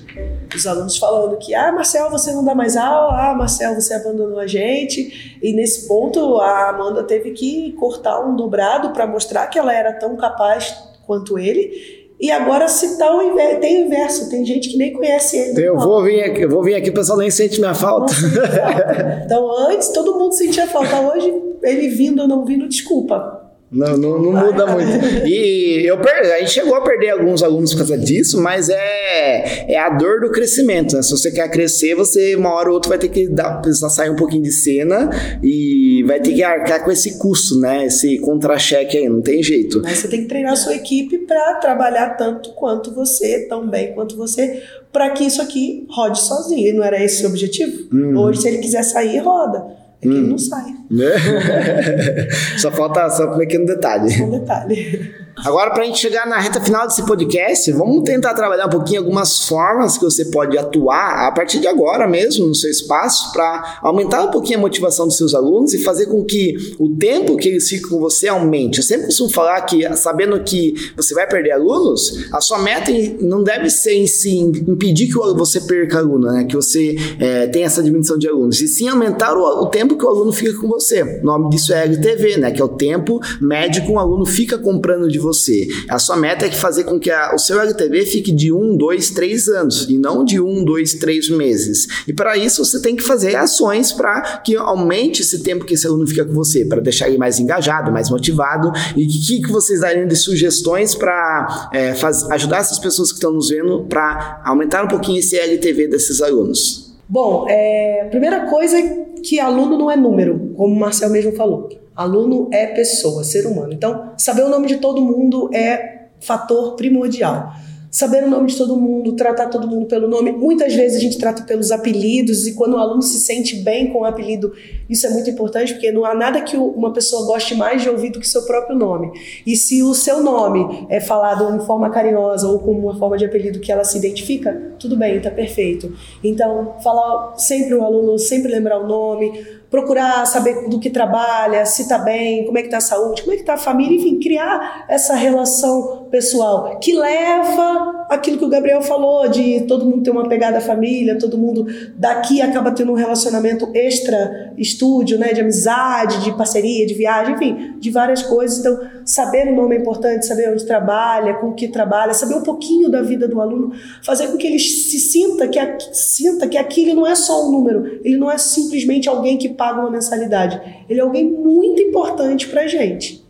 os alunos falando que, ah, Marcel, você não dá mais aula, ah, Marcel, você abandonou a gente. E nesse ponto, a Amanda teve que cortar um dobrado para mostrar que ela era tão capaz quanto ele. E agora se tá o inverso, tem o inverso, tem gente que nem conhece ele. Eu vou vir aqui, eu vou vir aqui, o pessoal nem sente minha falta. falta. (laughs) Então antes todo mundo sentia falta, hoje ele vindo ou não vindo, desculpa. Não, não, não muda muito. E eu per... a gente chegou a perder alguns alunos por causa disso, mas é, é a dor do crescimento. Né? Se você quer crescer, você uma hora ou outra vai ter que dar, precisar sair um pouquinho de cena e vai ter que arcar com esse custo, né? Esse contra-cheque aí, não tem jeito. Mas você tem que treinar a sua equipe para trabalhar tanto quanto você, tão bem quanto você, para que isso aqui rode sozinho. E não era esse o objetivo? Uhum. Hoje, se ele quiser sair, roda. Que hum. ele não sai. (laughs) só falta só um pequeno detalhe. Só um detalhe. Agora, para a gente chegar na reta final desse podcast, vamos tentar trabalhar um pouquinho algumas formas que você pode atuar a partir de agora mesmo no seu espaço para aumentar um pouquinho a motivação dos seus alunos e fazer com que o tempo que eles ficam com você aumente. Eu sempre costumo falar que, sabendo que você vai perder alunos, a sua meta não deve ser em si impedir que você perca aluno, né? que você é, tenha essa diminuição de alunos, e sim aumentar o, o, tempo que o aluno fica com você. O nome disso é LTV, né? que é o tempo médio que um aluno fica comprando de você. A sua meta é que fazer com que a, o seu LTV fique de um, dois, três anos e não de um, dois, três meses. E para isso você tem que fazer ações para que aumente esse tempo que esse aluno fica com você, para deixar ele mais engajado, mais motivado. E o que, que vocês dariam de sugestões para é, ajudar essas pessoas que estão nos vendo para aumentar um pouquinho esse LTV desses alunos? Bom, é, primeira coisa é que aluno não é número, como o Marcel mesmo falou. Aluno é pessoa, ser humano. Então, saber o nome de todo mundo é fator primordial saber o nome de todo mundo, tratar todo mundo pelo nome. Muitas vezes a gente trata pelos apelidos e quando o aluno se sente bem com o apelido, isso é muito importante porque não há nada que uma pessoa goste mais de ouvir do que seu próprio nome. E se o seu nome é falado em forma carinhosa ou com uma forma de apelido que ela se identifica, tudo bem, está perfeito. Então, falar sempre o aluno, sempre lembrar o nome, procurar saber do que trabalha, se está bem, como é que está a saúde, como é que está a família, enfim, criar essa relação pessoal que leva aquilo que o Gabriel falou de todo mundo ter uma pegada à família, todo mundo daqui acaba tendo um relacionamento extra estúdio, né, de amizade, de parceria, de viagem, enfim, de várias coisas. Então, saber o nome é importante, saber onde trabalha, com o que trabalha, saber um pouquinho da vida do aluno, fazer com que ele se sinta que sinta que aquilo não é só um número, ele não é simplesmente alguém que paga uma mensalidade. Ele é alguém muito importante para gente.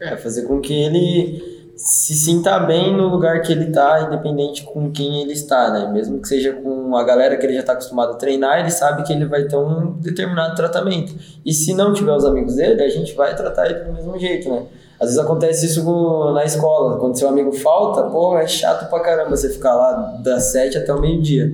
É, fazer com que ele se sinta bem no lugar que ele está, independente com quem ele está, né? Mesmo que seja com a galera que ele já está acostumado a treinar, ele sabe que ele vai ter um determinado tratamento. E se não tiver os amigos dele, a gente vai tratar ele do mesmo jeito, né? Às vezes acontece isso na escola, quando seu amigo falta, pô, é chato pra caramba você ficar lá das sete até o meio-dia.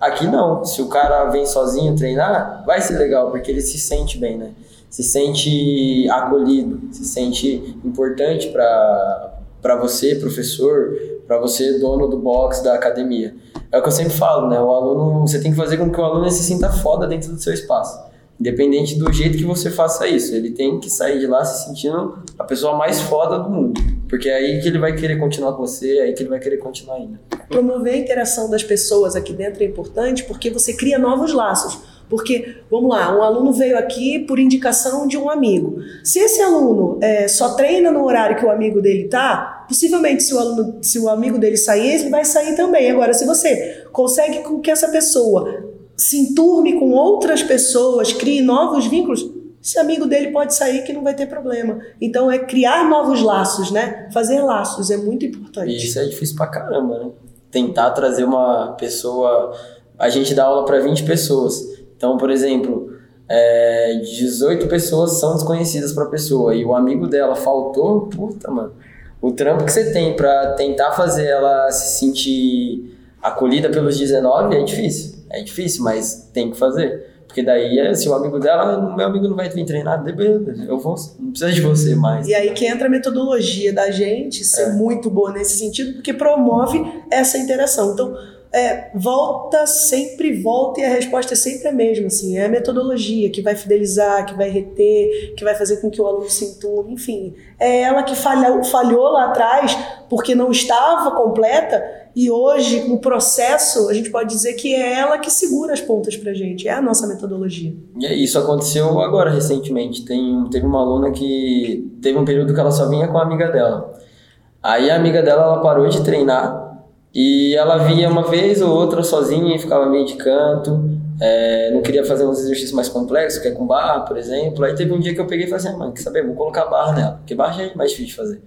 Aqui não, se o cara vem sozinho treinar, vai ser legal, porque ele se sente bem, né? Se sente acolhido, se sente importante para você, professor, para você, dono do box da academia. É o que eu sempre falo, né? O aluno, você tem que fazer com que o aluno se sinta foda dentro do seu espaço. Independente do jeito que você faça isso, ele tem que sair de lá se sentindo a pessoa mais foda do mundo. Porque é aí que ele vai querer continuar com você, é aí que ele vai querer continuar ainda. Promover a interação das pessoas aqui dentro é importante porque você cria novos laços. Porque, vamos lá, um aluno veio aqui por indicação de um amigo. Se esse aluno é, só treina no horário que o amigo dele tá, possivelmente se o aluno, se o amigo dele sair, ele vai sair também. Agora, se você consegue com que essa pessoa se enturme com outras pessoas, crie novos vínculos, esse amigo dele pode sair que não vai ter problema. Então é criar novos laços, né? Fazer laços é muito importante. E isso é difícil pra caramba, né? Tentar trazer uma pessoa. A gente dá aula para 20 pessoas. Então, por exemplo, é, 18 pessoas são desconhecidas para a pessoa e o amigo dela faltou, puta, mano. O trampo que você tem para tentar fazer ela se sentir acolhida pelos 19 é difícil. É difícil, mas tem que fazer. Porque daí, se o amigo dela, meu amigo não vai vir treinar, beleza, eu vou, não precisa de você mais. E aí que entra a metodologia da gente ser é. muito boa nesse sentido, porque promove essa interação. Então, é, volta, sempre volta, e a resposta é sempre a mesma, assim, é a metodologia que vai fidelizar, que vai reter, que vai fazer com que o aluno se enturme, enfim. É ela que falhou, falhou lá atrás porque não estava completa, e hoje, no processo, a gente pode dizer que é ela que segura as pontas pra gente, é a nossa metodologia. E isso aconteceu agora, recentemente. Tem, teve uma aluna que teve um período que ela só vinha com a amiga dela. Aí a amiga dela ela parou de treinar e ela vinha uma vez ou outra sozinha e ficava meio de canto. é, não queria fazer uns exercícios mais complexos, que é com barra, por exemplo. Aí teve um dia que eu peguei e falei assim, ah, mano, quer saber? Vou colocar barra nela, porque barra é mais difícil de fazer.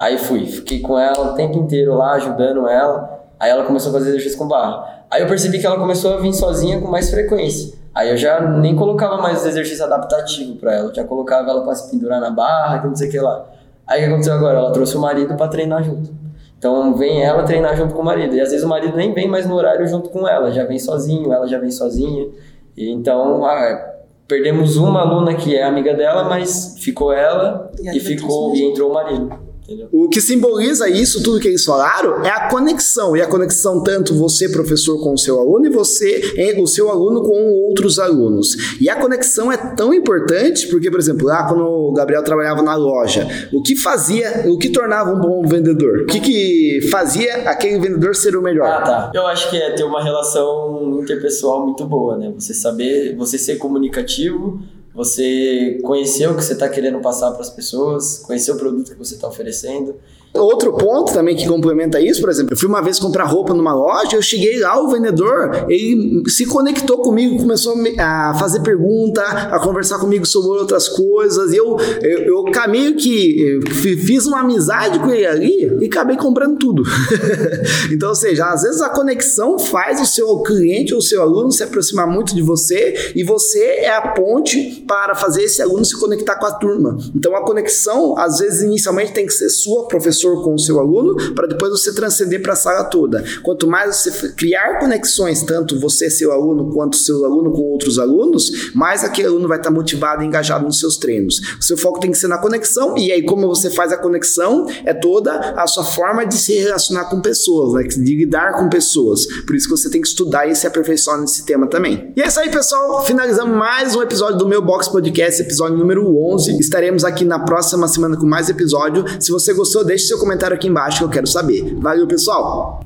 Aí fui, fiquei com ela o tempo inteiro lá, ajudando ela. Aí ela começou a fazer exercício com barra. Aí eu percebi que ela começou a vir sozinha com mais frequência. Aí eu já nem colocava mais exercício adaptativo para ela, eu já colocava ela para se pendurar na barra, que não sei o que lá. Aí o que aconteceu agora? Ela trouxe o marido para treinar junto. Então vem ela treinar junto com o marido. E às vezes o marido nem vem mais no horário junto com ela, já vem sozinho, ela já vem sozinha. E então ah, perdemos uma aluna que é amiga dela, mas ficou ela e, e ficou e entrou o marido. Entendeu? O que simboliza isso, tudo que eles falaram, é a conexão. E a conexão tanto você, professor, com o seu aluno, e você, o seu aluno com outros alunos. E a conexão é tão importante, porque, por exemplo, lá quando o Gabriel trabalhava na loja, o que fazia, o que tornava um bom vendedor? O que, que fazia aquele vendedor ser o melhor? Ah, tá. Eu acho que é ter uma relação interpessoal muito boa, né? Você saber, você ser comunicativo você conhecer o que você está querendo passar para as pessoas, conhecer o produto que você está oferecendo. Outro ponto também que complementa isso, por exemplo, eu fui uma vez comprar roupa numa loja, eu cheguei lá, o vendedor, ele se conectou comigo, começou a fazer pergunta, a conversar comigo sobre outras coisas, eu, eu, eu caminho que fiz uma amizade com ele ali e acabei comprando tudo. (laughs) então, ou seja, às vezes a conexão faz o seu cliente ou o seu aluno se aproximar muito de você e você é a ponte para fazer esse aluno se conectar com a turma. Então, a conexão, às vezes, inicialmente tem que ser sua, professor professor com o seu aluno, para depois você transcender para a sala toda. Quanto mais você criar conexões, tanto você, seu aluno, quanto seu aluno com outros alunos, mais aquele aluno vai estar motivado e engajado nos seus treinos. O seu foco tem que ser na conexão, e aí, como você faz a conexão, é toda a sua forma de se relacionar com pessoas, né? de lidar com pessoas. Por isso que você tem que estudar e se aperfeiçoar nesse tema também. E é isso aí, pessoal. Finalizamos mais um episódio do meu Box Podcast, episódio número 11. Estaremos aqui na próxima semana com mais episódio. Se você gostou, deixe seu comentário aqui embaixo que eu quero saber. Valeu, pessoal!